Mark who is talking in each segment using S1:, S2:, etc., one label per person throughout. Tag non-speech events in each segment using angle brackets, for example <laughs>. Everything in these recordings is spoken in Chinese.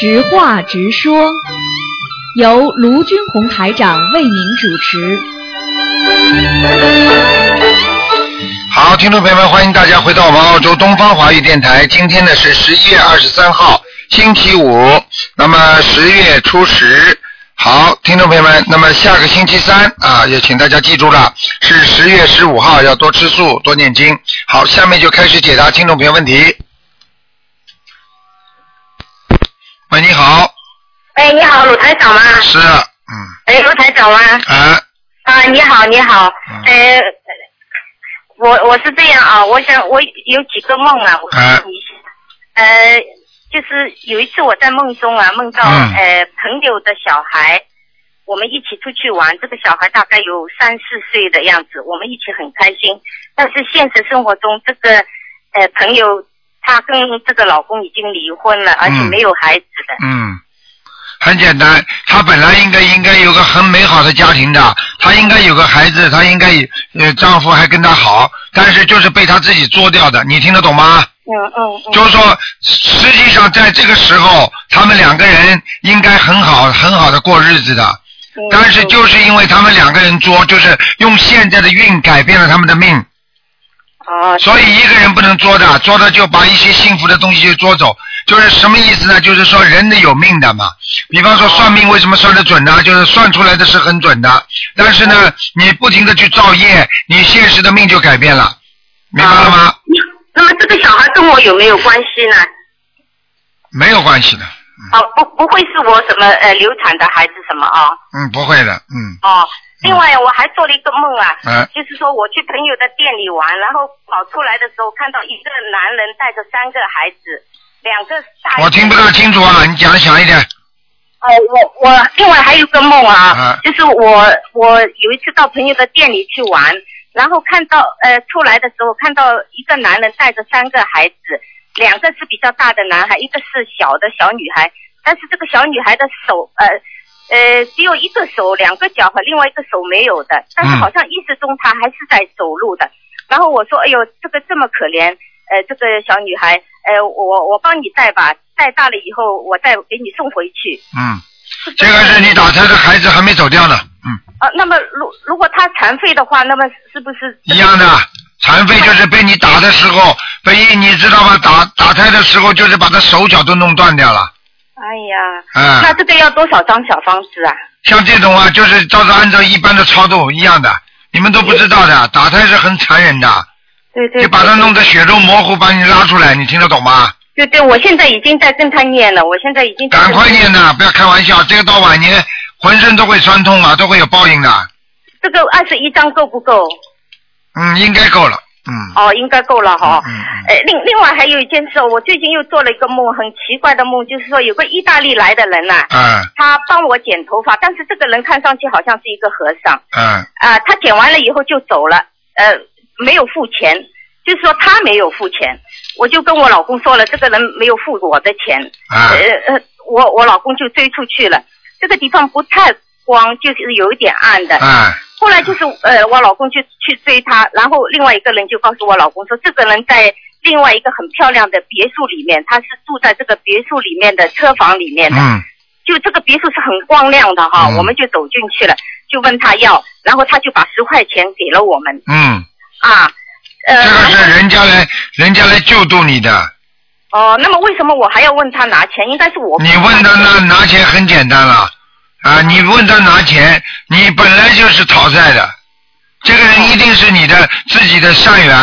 S1: 直话直说，由卢军红台长为您主持。
S2: 好，听众朋友们，欢迎大家回到我们澳洲东方华语电台。今天呢是十一月二十三号，星期五，那么十月初十。好，听众朋友们，那么下个星期三啊，也请大家记住了，是十月十五号，要多吃素，多念经。好，下面就开始解答听众朋友问题。喂，你好，
S3: 哎，你好，鲁台长吗？
S2: 是，嗯，
S3: 哎，卢台长吗？
S2: 啊，
S3: 啊，你好，你好。
S2: 嗯
S3: 呃，我我是这样啊，我想我有几个梦啊，我
S2: 啊
S3: 问你一下。呃，就是有一次我在梦中啊，梦到、
S2: 嗯
S3: 呃朋友的小孩，我们一起出去玩，这个小孩大概有三四岁的样子，我们一起很开心。但是现实生活中，这个呃朋友她跟这个老公已经离婚了，而且
S2: 嗯
S3: 没有孩子的。
S2: 嗯，很简单，她本来应该应该有个很美好的家庭的，她应该有个孩子，她应该呃丈夫还跟她好，但是就是被她自己作掉的，你听得懂吗？
S3: 嗯嗯嗯。
S2: 就是说，实际上在这个时候，他们两个人应该很好很好的过日子的，
S3: 嗯
S2: 但是就是因为他们两个人作，就是用现在的运改变了他们的命，
S3: 哦，
S2: 所以一个人不能作的，作的就把一些幸福的东西就捉走，就是什么意思呢？就是说人的有命的嘛。比方说算命为什么算得准呢？就是算出来的是很准的，但是呢，你不停的去造业，你现实的命就改变了，明白了吗？
S3: 那么这个小孩跟我有没有关系呢？
S2: 没有关系的，
S3: 哦，不，不会是我什么呃流产的孩子什么啊？
S2: 嗯，不会的，嗯，
S3: 哦，另外我还做了一个梦啊，
S2: 嗯
S3: 就是说我去朋友的店里玩，然后跑出来的时候看到一个男人带着三个孩子，两个大。
S2: 我听不大清楚啊，你讲的响一点。
S3: 哦，我我另外还有个梦啊，
S2: 啊
S3: 就是我我有一次到朋友的店里去玩，然后看到呃出来的时候看到一个男人带着三个孩子，两个是比较大的男孩，一个是小的小女孩，但是这个小女孩的手呃呃只有一个手两个脚和另外一个手没有的，但是
S2: 嗯
S3: 好像意识中她还是在走路的。然后我说，哎呦，这个这么可怜，呃，这个小女孩，呃，我我帮你带吧，带大了以后我再给你送回去。
S2: 嗯，这个是你打胎的孩子还没走掉呢，嗯，
S3: 啊，那么如如果他残废的话，那么是不是
S2: 一样的。残废就是被你打的时候，被你知道吗？打打胎的时候就是把他手脚都弄断掉了，
S3: 哎呀，
S2: 嗯，
S3: 那这个要多少张小方子啊？
S2: 像这种啊，就是照着按照一般的操作一样的，你们都不知道的，打胎是很残忍的，
S3: 对对
S2: 就把它弄得血肉模糊，把你拉出来，你听得懂吗？
S3: 对对，我现在已经在跟他念了，我现在已经在
S2: 赶快念呐，不要开玩笑，这个到晚年浑身都会酸痛啊，都会有报应的，
S3: 这个二十一张够不够？
S2: 嗯，应该够了，嗯，
S3: 哦，应该够了哈。
S2: 嗯嗯
S3: 呃，另另外还有一件事，我最近又做了一个梦，很奇怪的梦，就是说有个意大利来的人呐、
S2: 嗯。
S3: 他帮我剪头发，但是这个人看上去好像是一个和尚。
S2: 嗯。
S3: 啊、他剪完了以后就走了，呃，没有付钱，就是说他没有付钱，我就跟我老公说了，这个人没有付我的钱，
S2: 啊。
S3: 呃呃，我我老公就追出去了，这个地方不太光，就是有一点暗的。
S2: 啊
S3: 后来就是呃，我老公就去追他，然后另外一个人就告诉我老公说，这个人在另外一个很漂亮的别墅里面，他是住在这个别墅里面的车房里面的，
S2: 嗯。
S3: 就这个别墅是很光亮的哈，
S2: 嗯。
S3: 我们就走进去了，就问他要，然后他就把十块钱给了我们。
S2: 嗯，
S3: 啊，呃，
S2: 这个是人家来人家来救助你的，
S3: 哦，那么为什么我还要问他拿钱？应该是我
S2: 你问他拿拿钱很简单了，啊，你问他拿钱，你本来就是讨债的，这个人一定是你的自己的善缘，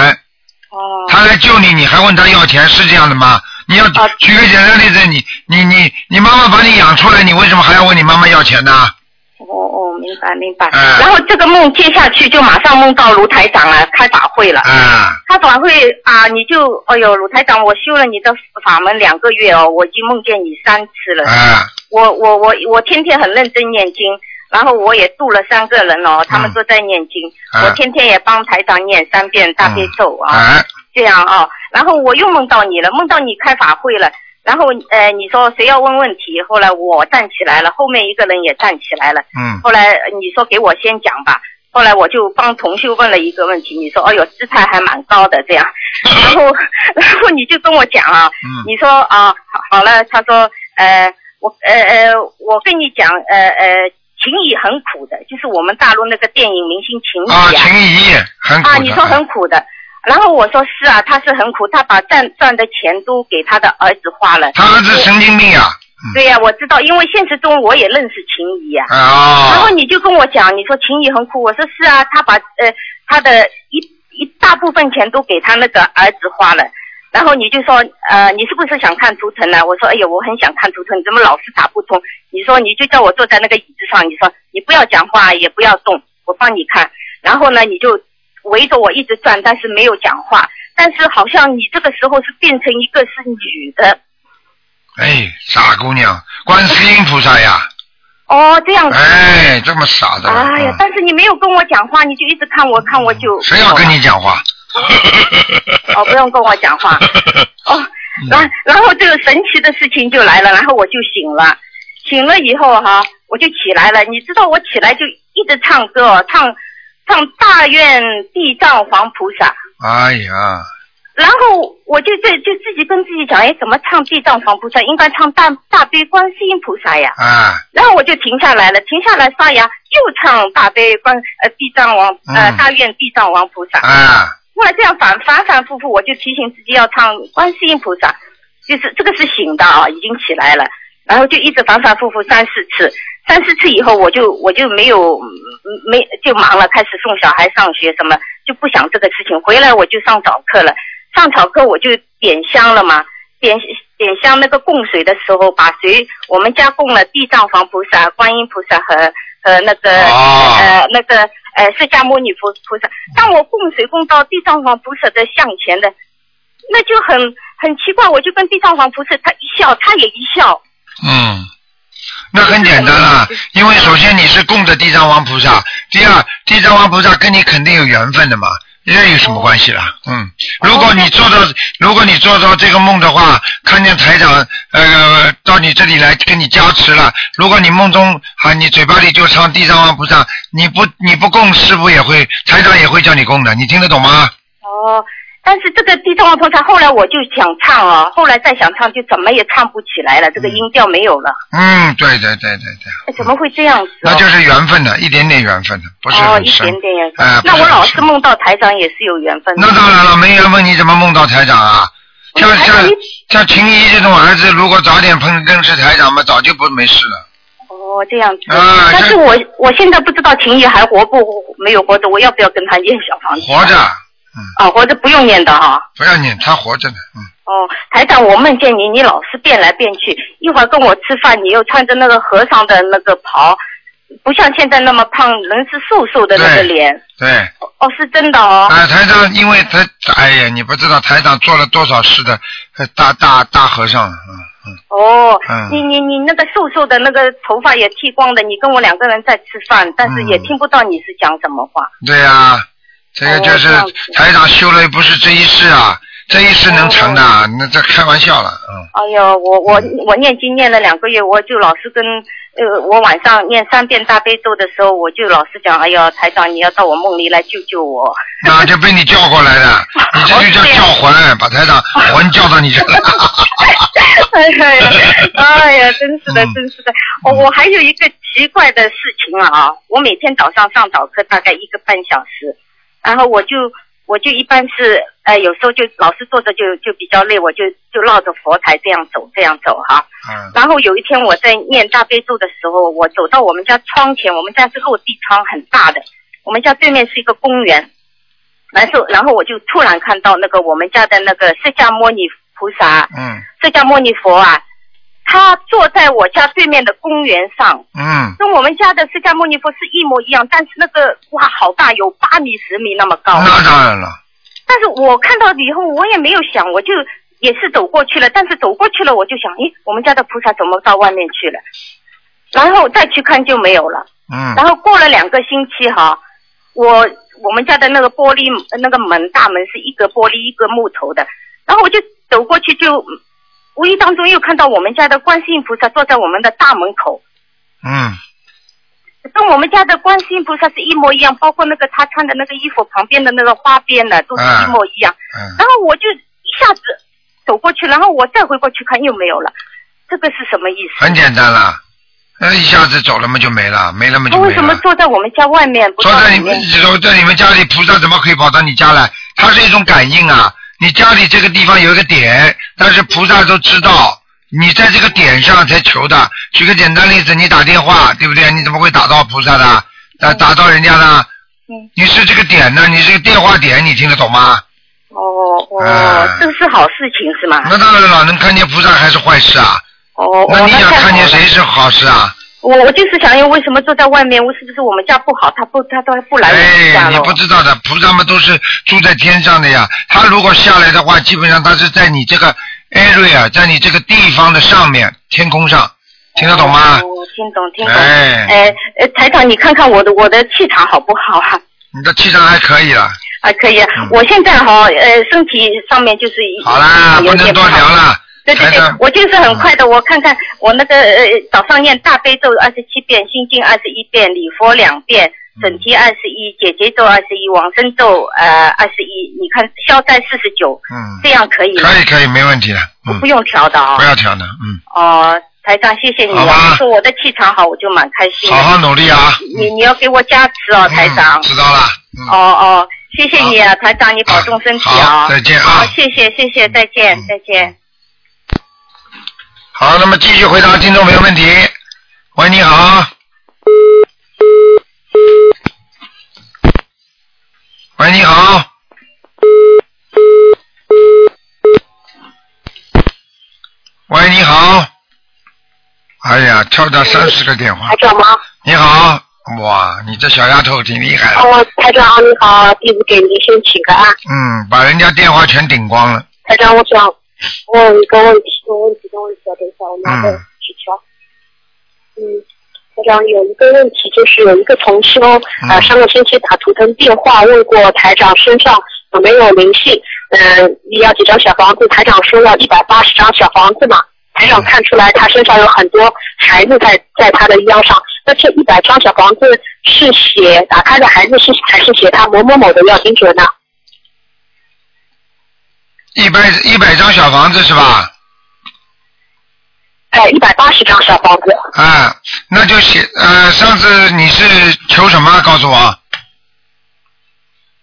S3: 哦
S2: 他来救你，你还问他要钱，是这样的吗？你要
S3: 啊
S2: 举个简单例子，你你你你妈妈把你养出来，你为什么还要问你妈妈要钱呢？
S3: 哦哦，明白明白。
S2: 嗯
S3: 然后这个梦接下去就马上梦到卢台长了，开法会了。
S2: 啊，
S3: 开法会啊，你就哎呦，卢台长，我修了你的法门两个月哦，我已经梦见你三次了。
S2: 啊，
S3: 我我我我天天很认真念经，然后我也度了三个人哦，他们都在念经，
S2: 嗯
S3: 我天天也帮台长念三遍大悲咒啊。
S2: 啊，
S3: 这样啊，然后我又梦到你了，梦到你开法会了，然后呃，你说谁要问问题，后来我站起来了，后面一个人也站起来了，
S2: 嗯。
S3: 后来呃你说给我先讲吧，后来我就帮同修问了一个问题，你说哎呦姿态还蛮高的这样，<laughs> 然后然后你就跟我讲啊，
S2: 嗯。
S3: 你说啊好好了，他说呃我呃呃，我跟你讲，呃呃，秦怡很苦的，就是我们大陆那个电影明星秦
S2: 啊，
S3: 怡啊。
S2: 秦怡很苦。
S3: 啊，你说很苦的。然后我说是啊，他是很苦，他把赚赚的钱都给他的儿子花了。
S2: 他儿子神经病啊！
S3: 对呀、我知道，因为现实中我也认识秦怡啊。
S2: 啊
S3: 然后你就跟我讲，你说秦怡很苦，我说是啊，他把呃他的一一大部分钱都给他那个儿子花了。然后你就说，呃，你是不是想看图腾呢？我说，哎呀，我很想看图腾，你怎么老是打不通？你说你就叫我坐在那个椅子上，你说你不要讲话，也不要动，我帮你看。然后呢，你就围着我一直转，但是没有讲话。但是好像你这个时候是变成一个是女的，
S2: 哎，傻姑娘，观世音菩萨呀！
S3: 哦，这样子。
S2: 哎，这么傻的。
S3: 哎呀，但是你没有跟我讲话，你就一直看我看我就。
S2: 嗯谁要跟你讲话？
S3: 哦，不用跟我讲话。<laughs> 哦，然然后这个神奇的事情就来了，然后我就醒了，醒了以后哈，我就起来了。你知道我起来就一直唱歌哦，唱唱大愿地藏王菩萨。
S2: 哎呀，
S3: 然后我就在就自己跟自己讲，哎，怎么唱地藏王菩萨？应该唱大大悲观世音菩萨呀。
S2: 啊，
S3: 然后我就停下来了，停下来刷牙，又唱大悲观呃地藏王呃、
S2: 嗯
S3: 大愿地藏王菩萨。
S2: 啊，
S3: 后来这样反反反复复，我就提醒自己要唱观世音菩萨，就是这个是醒的啊，已经起来了，然后就一直反反复复三四次，三四次以后我就我就没有没就忙了，开始送小孩上学什么，就不想这个事情。回来我就上早课了，上早课我就点香了嘛，点点香那个供水的时候，把水我们家供了地藏王菩萨、观音菩萨和和那个、
S2: 哦
S3: 呃那个呃释迦牟尼佛菩萨。当我供水供到地藏王菩萨的像前的，那就很很奇怪，我就跟地藏王菩萨他一笑，他也一笑。
S2: 嗯，那很简单啊，因为首先你是供着地藏王菩萨，第二，地藏王菩萨跟你肯定有缘分的嘛。这有什么关系啦？嗯，如果你做到，如果你做到这个梦的话，看见台长呃到你这里来跟你加持了，如果你梦中啊你嘴巴里就唱地藏王菩萨，你不你不供师傅也会台长也会叫你供的，你听得懂吗？
S3: 哦，但是这个地藏王菩萨后来我就想唱啊，后来再想唱就怎么也唱不起来了，这个音调没有了，
S2: 嗯，对对对对对，
S3: 哎怎么会这样子、哦？
S2: 那就是缘分的，一点点缘分的，不是
S3: 哦，一点点缘分。
S2: 哎
S3: 那我老
S2: 是
S3: 梦到台长也是有缘分的。
S2: 那当然了，没缘分你怎么梦到台长啊？像像像秦怡这种儿子，如果早点碰认识台长嘛，早就不没事了。
S3: 哦，这样子。
S2: 啊这
S3: 但是我我现在不知道秦怡还活不没有活着，我要不要跟他念小房子？
S2: 活着，
S3: 啊，活着不用念的哈。
S2: 不要念，他活着呢。嗯，
S3: 哦，台长，我梦见你，你老是变来变去，一会儿跟我吃饭，你又穿着那个和尚的那个袍，不像现在那么胖，人是瘦瘦的那个脸。
S2: 对。
S3: 哦，是真的哦。
S2: 啊，台长，因为他，哎呀，你不知道台长做了多少事的呃大大大和尚，嗯嗯。
S3: 哦，
S2: 嗯
S3: 你你你那个瘦瘦的那个头发也剃光的，你跟我两个人在吃饭，但是也
S2: 嗯
S3: 听不到你是讲什么话。
S2: 对呀、这个就是台长修了，不是这一世啊，这一世能成的，
S3: 哦
S2: 那这开玩笑了，嗯。
S3: 哎呦，我我我念经念了两个月，我就老是跟呃，我晚上念三遍大悲咒的时候，我就老是讲，哎呀，台长你要到我梦里来救救我。
S2: 那就被你叫过来的，<laughs> 你这就叫叫魂，把台长魂叫到你这来。
S3: 哎呀，哎呀，真是的，
S2: 嗯
S3: 真是的。我、我还有一个奇怪的事情啊，我每天早上上早课大概一个半小时，然后我就我就一般是呃有时候就老是坐着就就比较累，我就就绕着佛台这样走这样走哈。
S2: 嗯
S3: 然后有一天我在念大悲咒的时候，我走到我们家窗前，我们家是落地窗，很大的，我们家对面是一个公园。然后，然后我就突然看到那个我们家的那个释迦牟尼菩萨，
S2: 嗯
S3: 释迦牟尼佛啊，他坐在我家对面的公园上，
S2: 嗯，
S3: 跟我们家的释迦牟尼佛是一模一样，但是那个哇好大，有八米十米那么高。
S2: 那当然了，
S3: 但是我看到以后，我也没有想，我就也是走过去了。但是走过去了，我就想，咦，我们家的菩萨怎么到外面去了？然后再去看就没有了。
S2: 嗯
S3: 然后过了两个星期哈，我我们家的那个玻璃那个门大门是一个玻璃一个木头的，然后我就走过去就无意当中又看到我们家的观世音菩萨坐在我们的大门口，
S2: 嗯
S3: 跟我们家的观世音菩萨是一模一样，包括那个他穿的那个衣服旁边的那个花边的都是一模一样。
S2: 嗯
S3: 然后我就一下子走过去，然后我再回过去看又没有了，这这个是什么意思？
S2: 很简单啦，那一下子走了嘛就没了，没了嘛就没
S3: 他为什么。坐在我们家外面，不
S2: 坐在你们
S3: 到里面？
S2: 走在你们家里，菩萨怎么可以跑到你家来？它是一种感应啊！你家里这个地方有一个点，但是菩萨都知道，你在这个点上才求的。举个简单例子，你打电话，对不对？你怎么会打到菩萨的？打打到人家呢？
S3: 嗯。
S2: 你是这个点呢？你是个电话点，你听得懂吗？
S3: 哦哦，
S2: 哎
S3: 这个是好事情是吗？
S2: 那当然了，能看见菩萨还是坏事啊？
S3: 哦，
S2: 那
S3: 哦
S2: 你想看见谁是好事啊？
S3: 我我就是想要为什么坐在外面？我是不是我们家不好？他不他都不来我们
S2: 哎，你？不知道的，菩萨们都是住在天上的呀。他如果下来的话，基本上他是在你这个 area，在你这个地方的上面，天空上，听得懂吗？
S3: 哦，听懂听懂。
S2: 哎
S3: 哎呃，台长，你看看我的我的气场好不好啊？
S2: 你的气场还可以了。
S3: 还，可以啊。我现在哈呃身体上面就是
S2: 嗯好啦，不能多聊了。
S3: 对对对，我就是很快的，我看看我那个呃早上念大悲咒二十七遍，心经二十一遍，礼佛两遍，整体二十一，解结咒二十一，往生咒呃二十一，你看消灾四十九，
S2: 嗯，
S3: 这样可以吗？
S2: 可以可以，没问题的。嗯
S3: 不，用调的啊、
S2: 不要调的，嗯，
S3: 哦，台长，谢谢你啊！说我的气场好，我就蛮开心的。
S2: 好好努力啊。
S3: 你你要给我加持哦，台长
S2: 嗯。知道了。嗯。
S3: 哦哦，谢谢你啊，台长，你保重身体啊。
S2: 好再见啊
S3: 好，谢谢谢谢，再见
S2: 嗯
S3: 再见。
S2: 好，那么继续回答听众朋友问题。喂，你好。喂，你好。喂，你好。哎呀，跳到三十个电话
S4: 台。长吗？
S2: 你好，哇，你这小丫头挺厉害的。
S4: 哦，台长你好，弟子给您先请个安。
S2: 嗯，把人家电话全顶光了。
S4: 台长，我想 <laughs> 问一个问题，我问题，问问题，等一下，我拿个
S2: 嗯
S4: 纸条。嗯，台长有一个问题，就是有一个同修，
S2: 嗯
S4: 呃，上个星期打图腾电话问过台长身上有没有灵性，嗯、你要几张小房子？台长说要一百八十张小房子嘛。台长看出来他身上有很多孩子在在他的腰上，那这一百张小房子是写打开的孩子是还是写他某某某的要精准呢？
S2: 一百一百张小房子是吧？
S4: 哎，一百八十张小房子。
S2: 啊，那就写呃，上次你是求什么？告诉我。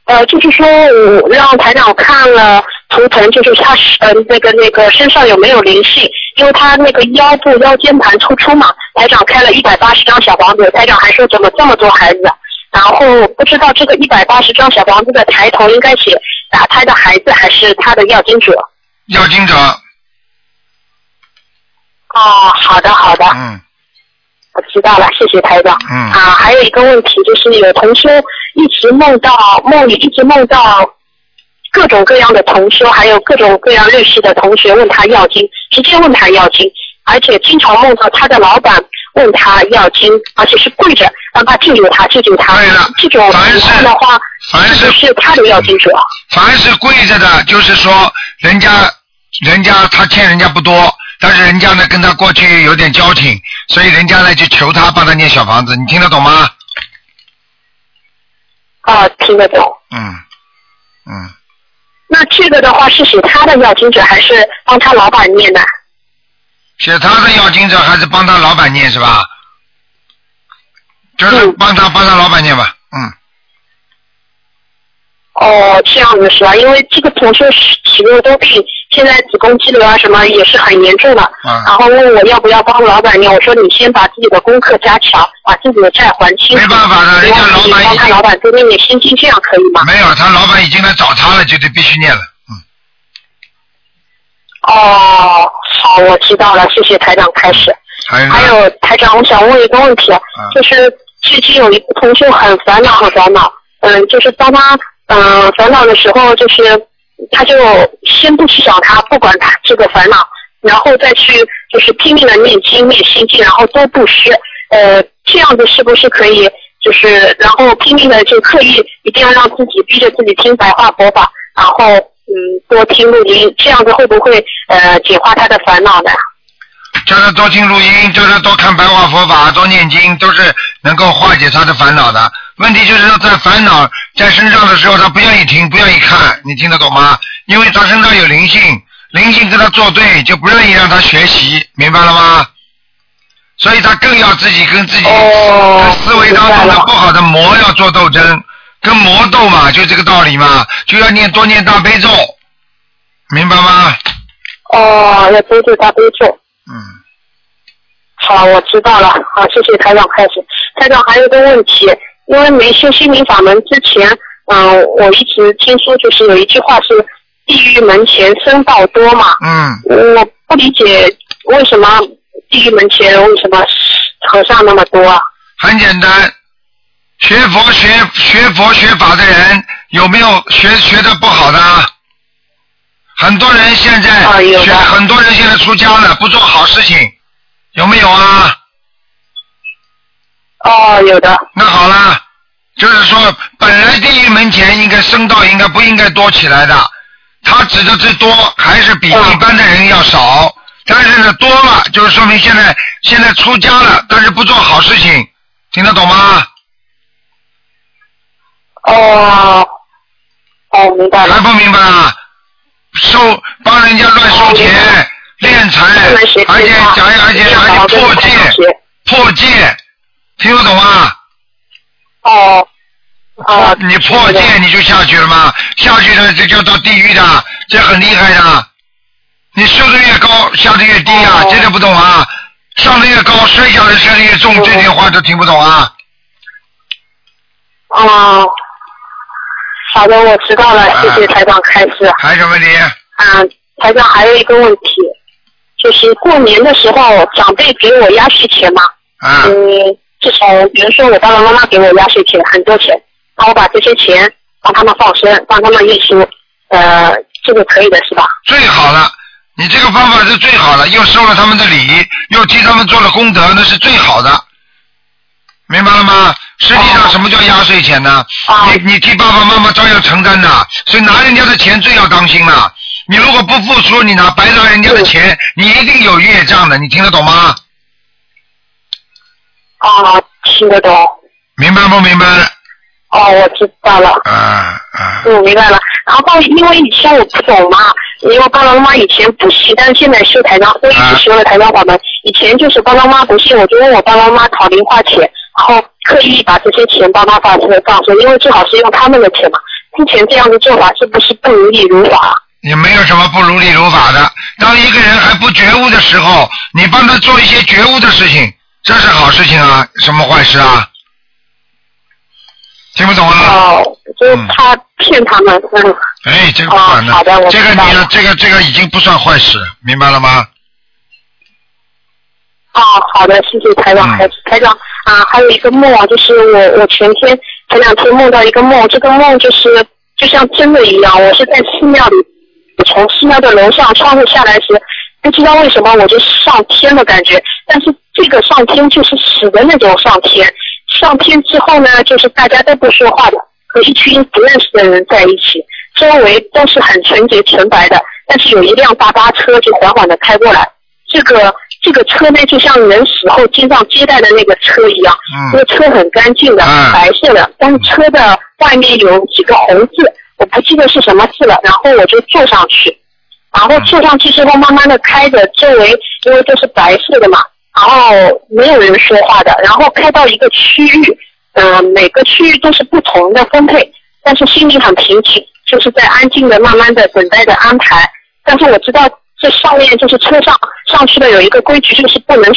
S4: 呃，就是说我让台长看了图腾，就是他是呃那个那个身上有没有灵性，因为他那个腰部腰间盘突出嘛，台长开了一百八十张小房子，台长还说怎么这么多孩子，然后不知道这个一百八十张小房子的抬头应该写打胎的孩子还是他的要经者。
S2: 要经者，
S4: 哦，好的好的，
S2: 嗯
S4: 我知道了，谢谢台长。
S2: 嗯
S4: 啊，还有一个问题就是有同修一直梦到梦里一直梦到各种各样的同修，还有各种各样认识的同学问他要经，直接问他要经，而且经常梦到他的老板问他要经，而且是跪着让他救救他救救他。
S2: 对了
S4: 这种情况的话，
S2: 凡是
S4: 是他的要经者？
S2: 凡是跪着的，就是说人家人家他欠人家不多，但是人家呢跟他过去有点交情，所以人家呢就求他帮他念小房子，你听得懂吗？
S4: 啊，听得懂。
S2: 嗯嗯，
S4: 那这个的话是写他的要经者，还是帮他老板念的？
S2: 写他的要经者还是帮他老板念是吧？就是
S4: 嗯
S2: 帮他帮他老板念吧，嗯。
S4: 哦，这样子是吧？因为这个同事是体弱多病，现在子宫肌瘤啊什么也是很严重的。
S2: 嗯
S4: 然后问我要不要帮老板念，我说你先把自己的功课加强，把自己的债还清。
S2: 没办法的人家老板
S4: 帮他老板多念念心经，这样可以吗？
S2: 没有，他老板已经来找他了，就得必须念了。嗯，
S4: 哦，好，我知道了，谢谢台长开始。
S2: 还有
S4: 还有台长，我想问一个问题，就是最近有一个同学很烦恼，很烦恼，嗯，就是当他嗯、烦恼的时候，就是他就先不去找他，不管他这个烦恼，然后再去就是拼命的念经、念心经，然后多布施，呃，这样子是不是可以？就是然后拼命的就刻意一定要让自己逼着自己听白话佛法，然后嗯多听录音，这样子会不会呃简化他的烦恼呢？
S2: 叫他多听录音，叫他多看白话佛法，多念经，都是能够化解他的烦恼的。问题就是说，在烦恼在身上的时候，他不愿意听，不愿意看，你听得懂吗？因为他身上有灵性，灵性跟他作对，就不愿意让他学习，明白了吗？所以他更要自己跟自己、
S4: 哦
S2: 思维当中的不好的魔要做斗争，跟魔斗嘛，就这个道理嘛，就要念多念大悲咒，明白吗？
S4: 哦，要多念大悲咒。
S2: 嗯，
S4: 好，我知道了。好，谢谢台长开始。台长还有个问题，因为没修心灵法门之前，嗯、我一直听说就是有一句话是“地狱门前僧道多”嘛，
S2: 嗯，
S4: 我不理解为什么地狱门前为什么和尚那么多啊？
S2: 很简单，学佛学学佛学法的人有没有学学的不好的啊？很多人现在学，很多人现在出家了，不做好事情，有没有啊？
S4: 哦，有的。
S2: 那好了，就是说，本来地狱门前应该僧道应该不应该多起来的，他指的这多还是比
S4: 嗯
S2: 一般的人要少，但是呢多了，就是说明现在现在出家了，但是不做好事情，听得懂吗？
S4: 哦，哦，明白了。
S2: 还不明白啊？收帮人家乱收钱、敛财，而且
S4: 其他
S2: 而且而且破戒破戒，听不懂吗？
S4: 哦，啊，
S2: 你破戒你就下去了吗？下去了这就到地狱的，这很厉害的。你修的越高，下的越低啊，
S4: 哦
S2: 真的不懂啊？上的越高，摔下来摔的越重，
S4: 哦
S2: 这点话都听不懂啊？
S4: 哦，好的，我知道了，谢谢台长开示。
S2: 还有什么问题？
S4: 嗯，台长还有一个问题，就是过年的时候长辈给我压岁钱嘛，
S2: 啊，
S4: 嗯，自从比如说我爸爸妈妈给我压岁钱很多钱，那我把这些钱帮他们放生，帮他们运输，呃，这个可以的是吧？
S2: 最好了，你这个方法是最好的，又收了他们的礼，又替他们做了功德，那是最好的，明白了吗？实际上，
S4: 哦
S2: 什么叫压岁钱呢？
S4: 啊
S2: 你你替爸爸妈妈照样承担的，所以拿人家的钱最要当心了。你如果不付出，你拿白拿人家的钱，你一定有业障的，你听得懂吗？
S4: 啊，听得懂。
S2: 明白不明白？
S4: 哦，我知道了。
S2: 啊啊，
S4: 嗯，明白了。然后因为以前我不懂嘛，因为爸爸妈妈以前不信，但是现在修台长，我一直修了台长法门。以前就是爸爸妈妈不信，我就问我爸爸妈妈讨零花钱，然后刻意把这些钱帮他发出来放生，因为最好是用他们的钱嘛。之前这样的做法是不是不如理如法？
S2: 也没有什么不如理如法的。当一个人还不觉悟的时候，你帮他做一些觉悟的事情，这是好事情啊，什么坏事啊？听不懂啊？
S4: 哦，就是他骗他们，嗯，
S2: 哎，这个不管的，
S4: 哦好的我
S2: 这个你这个这个已经不算坏事，明白了吗？
S4: 哦，好的，谢谢台长，台长啊，还有一个梦啊，就是我我前天前两天梦到一个梦，这个梦就是就像真的一样，我是在寺庙里，我从寺庙的楼上窗户下来时，不知道为什么我就上天的感觉，但是这个上天就是死的那种上天，上天之后呢，就是大家都不说话的，和一群不认识的人在一起，周围都是很纯洁纯白的，但是有一辆大巴车就缓缓的开过来，这个这个车呢，就像人死后经上接待的那个车一样，
S2: 嗯。
S4: 这个车很干净的，
S2: 嗯。
S4: 白色的，但是车的外面有几个红字，我不记得是什么字了，然后我就坐上去，然后坐上去之后，慢慢的开着，周围因为都是白色的嘛，然后没有人说话的，然后开到一个区域，嗯、每个区域都是不同的分配，但是心里很平静，就是在安静的、慢慢的等待着安排。但是我知道这上面就是车上上去的有一个规矩，就是不能，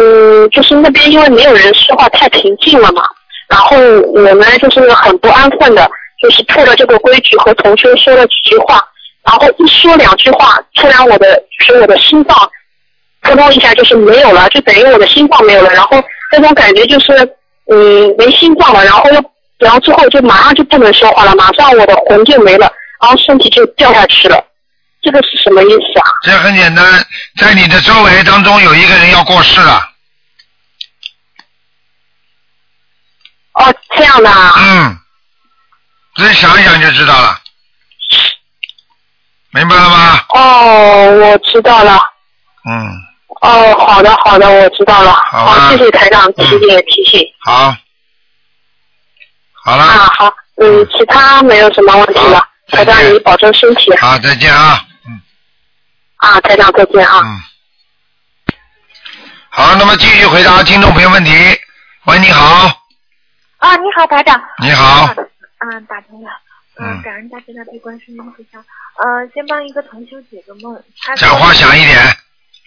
S4: 嗯，就是那边因为没有人说话，太平静了嘛。然后我们就是很不安分的，就是破了这个规矩，和同学说了几句话，然后一说两句话，突然我的就是我的心脏扑通一下就是没有了，就等于我的心脏没有了，然后那种感觉就是嗯没心脏了，然后又然后之后就马上就不能说话了，马上我的魂就没了，然后身体就掉下去了，这个是什么意思啊？
S2: 这很简单，在你的周围当中有一个人要过世了，
S4: 哦，这样的啊，
S2: 嗯，自己想一想就知道了，明白了吗？
S4: 哦，我知道了。
S2: 嗯，
S4: 哦，好的好的，我知道了。
S2: 好吧
S4: 谢谢台长提醒提醒。
S2: 好，好了，
S4: 啊，好，嗯，其他没有什么问题了
S2: 好。
S4: 台长你保重身体。
S2: 好，再见啊，嗯。
S4: 啊，台长再见啊。
S2: 嗯。好，那么继续回答听众朋友问题。喂，你好，
S5: 啊，你好，台长。
S2: 你好，
S5: 嗯，打通了。
S2: 嗯
S5: 嗯，感恩大家的悲观世音菩萨。呃，先帮一个同修解个梦。他
S2: 讲话响一点。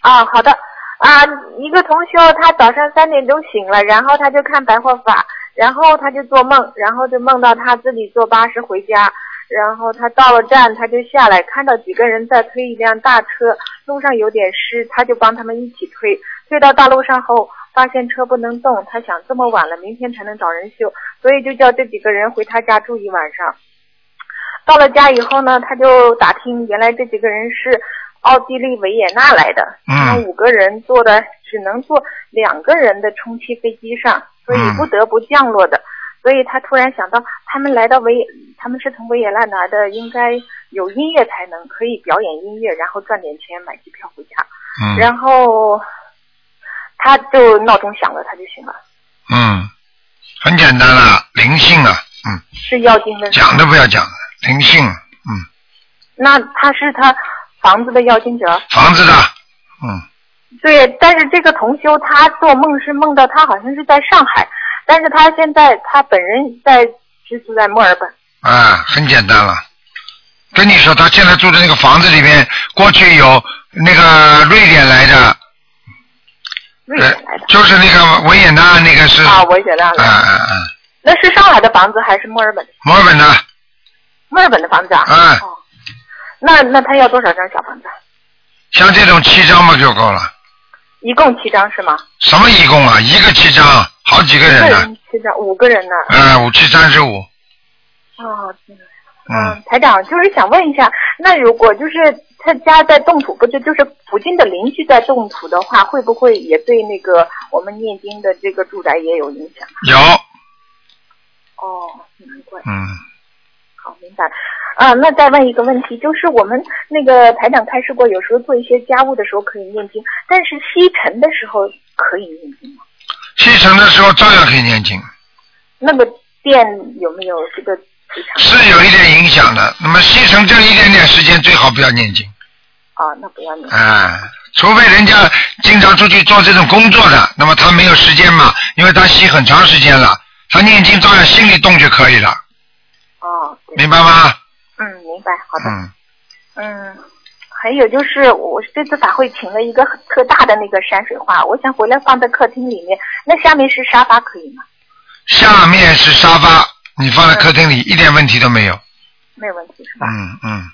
S5: 啊，好的。啊，一个同修他早上三点钟醒了，然后他就看白话法，然后他就做梦，然后就梦到他自己坐巴士回家，然后他到了站他就下来，看到几个人在推一辆大车，路上有点湿，他就帮他们一起推，推到大路上后。发现车不能动，他想这么晚了，明天才能找人修，所以就叫这几个人回他家住一晚上。到了家以后呢，他就打听，原来这几个人是奥地利维也纳来的，
S2: 嗯
S5: 他们五个人坐的只能坐两个人的充气飞机上，所以
S2: 嗯
S5: 不得不降落的。所以他突然想到，他们来到维也，他们是从维也纳来的，应该有音乐才能可以表演音乐，然后赚点钱买机票回家。
S2: 嗯
S5: 然后他就闹钟响了，他就醒了，
S2: 嗯，很简单了，灵性啊，嗯，
S5: 是要经的。
S2: 讲都不要讲了，灵性，嗯，
S5: 那他是他房子的要经者。
S2: 房子的，嗯，
S5: 对，但是这个同修他做梦是梦到他好像是在上海，但是他现在他本人在居住在墨尔本。
S2: 啊，很简单了。跟你说，他现在住的那个房子里面，过去有那个瑞典来的，呃
S5: 瑞典来的。
S2: 就是那个维也纳那个是，
S5: 啊，维也纳的。
S2: 嗯嗯，
S5: 那是上海的房子还是墨尔本的？
S2: 墨尔本的，
S5: 墨尔本的房子啊。
S2: 嗯
S5: 哦。那那他要多少张小房子？
S2: 像这种七张嘛就够了。
S5: 一共七张是吗？
S2: 什么一共啊？一个七张，好几个人呢。
S5: 人七张，五个人呢。
S2: 嗯，五七三十五。
S5: 哦，
S2: 嗯，
S5: 台长，就是想问一下，那如果就是他家在动土，不就就是附近的邻居在动土的话，会不会也对那个我们念经的这个住宅也有影响？
S2: 有，
S5: 哦，难怪。
S2: 嗯，
S5: 好，明白了。啊，那再问一个问题，就是我们那个台长开示过，有时候做一些家务的时候可以念经，但是吸尘的时候可以念经吗？
S2: 吸尘的时候照样可以念经，
S5: 那个电有没有这个？
S2: 是有一点影响的。那么吸尘这一点点时间最好不要念经，
S5: 啊，那不要念。
S2: 啊，除非人家经常出去做这种工作的，那么他没有时间嘛，因为他吸很长时间了，他念经照样心里动就可以了，
S5: 哦，对。
S2: 明白吗？
S5: 嗯，明白。好的。
S2: 嗯，
S5: 嗯，还有就是我这次法会请了一个很特大的那个山水画，我想回来放在客厅里面，那下面是沙发可以吗？
S2: 下面是沙发，你放在客厅里一点问题都没有。
S5: 没有问题是吧？
S2: 嗯嗯，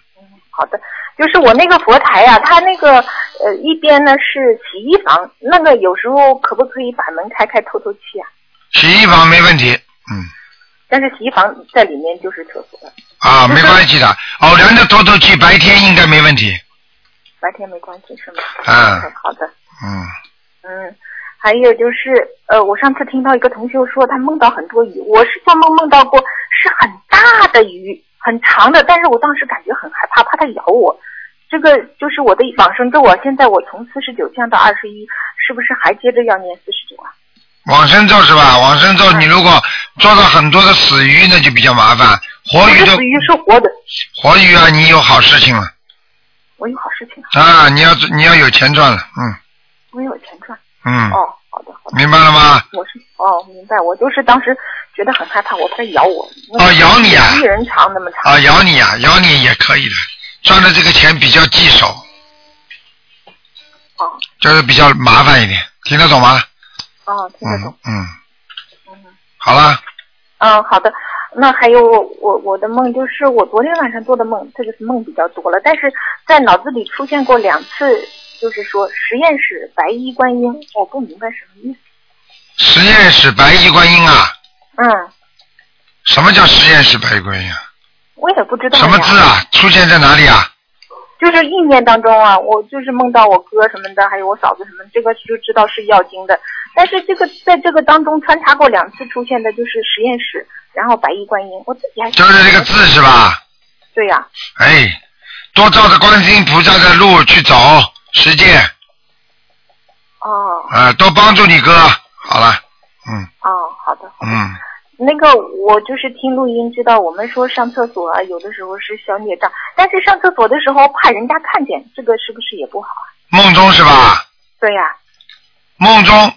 S5: 好的，就是我那个佛台呀、它那个呃一边呢是洗衣房，那个有时候可不可以把门开开透透气啊？
S2: 洗衣房没问题。嗯。
S5: 但是洗衣房在里面就是厕所，
S2: 啊，没关系的，<laughs> 偶然的透透气，白天应该没问题。
S5: 白天没关系是吗？
S2: 啊
S5: OK，好的。
S2: 嗯，
S5: 嗯，还有就是，呃，我上次听到一个同学说他梦到很多鱼，我是做梦梦到过是很大的鱼，很长的，但是我当时感觉很害怕，怕它咬我。这个就是我的往生咒啊，现在我从四十九降到二十一，是不是还接着要念四十九啊？
S2: 往生咒是吧？往生咒你如果做到很多的死鱼，那就比较麻烦。活鱼都
S5: 死鱼是活的，
S2: 活鱼啊，你有好事情了
S5: 我有好事情啊，
S2: 啊！你要你要有钱赚了，嗯
S5: 我有钱赚。
S2: 嗯，
S5: 哦，好的好的，
S2: 明白了吗？
S5: 我是哦明白，我就是当时觉得很害怕，我怕它咬我。
S2: 哦咬你啊
S5: 一人长那么长。
S2: 啊，咬你啊，咬你也可以的，赚的这个钱比较棘手，
S5: 哦
S2: 就是比较麻烦一点，听得懂吗？
S5: 哦，听得
S2: 嗯
S5: 懂。
S2: 嗯，
S5: 嗯
S2: 好了，
S5: 嗯，好的。那还有我我我的梦，就是我昨天晚上做的梦，这个是梦比较多了，但是在脑子里出现过两次，就是说实验室白衣观音，我不明白什么意思。
S2: 实验室白衣观音啊，
S5: 嗯，
S2: 什么叫实验室白衣观音啊？
S5: 我也不知道
S2: 什么字啊？出现在哪里啊？
S5: 就是意念当中啊，我就是梦到我哥什么的，还有我嫂子什么，这个就知道是要经的。但是这个在这个当中穿插过两次出现的，就是实验室，然后白衣观音，我自己还
S2: 就是这个字是吧？
S5: 对呀、
S2: 哎，多照着观世音菩萨的路去走，实践
S5: 哦
S2: 啊，多帮助你哥。好了，嗯
S5: 哦，好的，好的。
S2: 嗯，
S5: 那个我就是听录音知道，我们说上厕所啊，有的时候是小孽障，但是上厕所的时候怕人家看见，这个是不是也不好啊？
S2: 梦中是吧？
S5: 对呀、
S2: 梦中，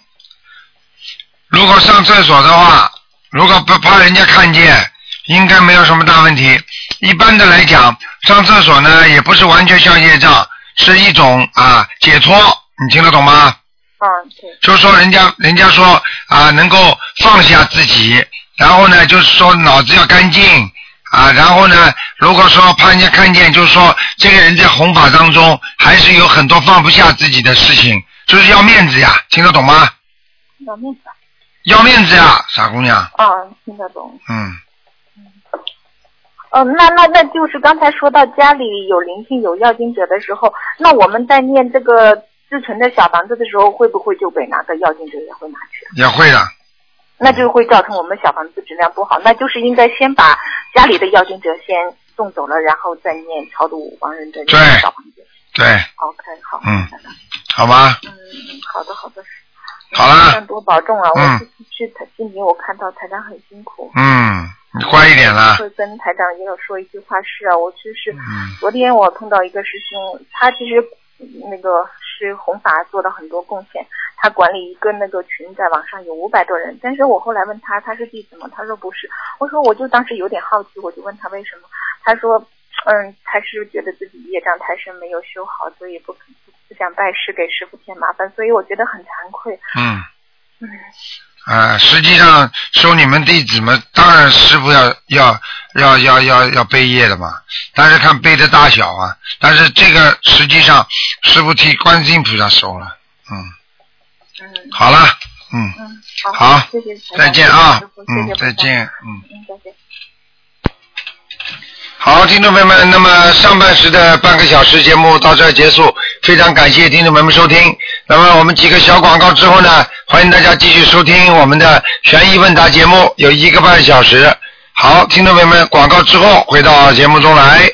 S2: 如果上厕所的话，如果不怕人家看见，应该没有什么大问题。一般的来讲，上厕所呢也不是完全消业障，是一种啊解脱，你听得懂吗？
S5: 嗯，对，
S2: 就是说人家人家说啊能够放下自己，然后呢就是说脑子要干净啊，然后呢如果说怕人家看见，就是说这个人在弘法当中还是有很多放不下自己的事情，就是要面子呀，听得懂吗？
S5: 要面子啊。
S2: 要面子呀，傻姑娘，
S5: 嗯，听得懂。
S2: 嗯，
S5: 嗯，那那那就是刚才说到家里有灵性有要经者的时候，那我们在念这个自存的小房子的时候，会不会就被哪个要经者也会拿去？
S2: 也会的，
S5: 那就会造成我们小房子质量不好。那就是应该先把家里的要经者先送走了，然后再念超度亡人的
S2: 对
S5: 小房子。
S2: 对
S5: ，OK，好。
S2: 嗯好吧，
S5: 嗯，好的好的。
S2: 好了
S5: 台多保重啊！
S2: 嗯
S5: 我这次去台今年我看到台长很辛苦。
S2: 嗯，你乖一点啦，
S5: 会跟台长也有说一句话是啊，我就是
S2: 嗯
S5: 昨天我碰到一个师兄，他其实嗯那个是弘法做了很多贡献，他管理一个那个群，在网上有五百多人。但是我后来问他他是弟子吗？他说不是。我说我就当时有点好奇，我就问他为什么？他说嗯，他是觉得自己业障太深没有修好，所以不不不想拜师给师傅添麻烦，所以我觉得很惭愧。
S2: 嗯。
S5: 嗯
S2: 啊，实际上收你们弟子们，当然师傅要要要要要要背业的嘛，但是看背的大小啊。但是这个实际上师傅替观世音菩萨收了，嗯，
S5: 嗯
S2: 好了，嗯，
S5: 嗯，好，
S2: 好
S5: 谢谢
S2: 再见啊嗯，再见，嗯。
S5: 嗯，再见。
S2: 好，听众朋友们，那么上半时的半个小时节目到这儿结束，非常感谢听众朋友们收听。那么我们几个小广告之后呢，欢迎大家继续收听我们的悬疑问答节目，有一个半小时。好，听众朋友们，广告之后回到节目中来。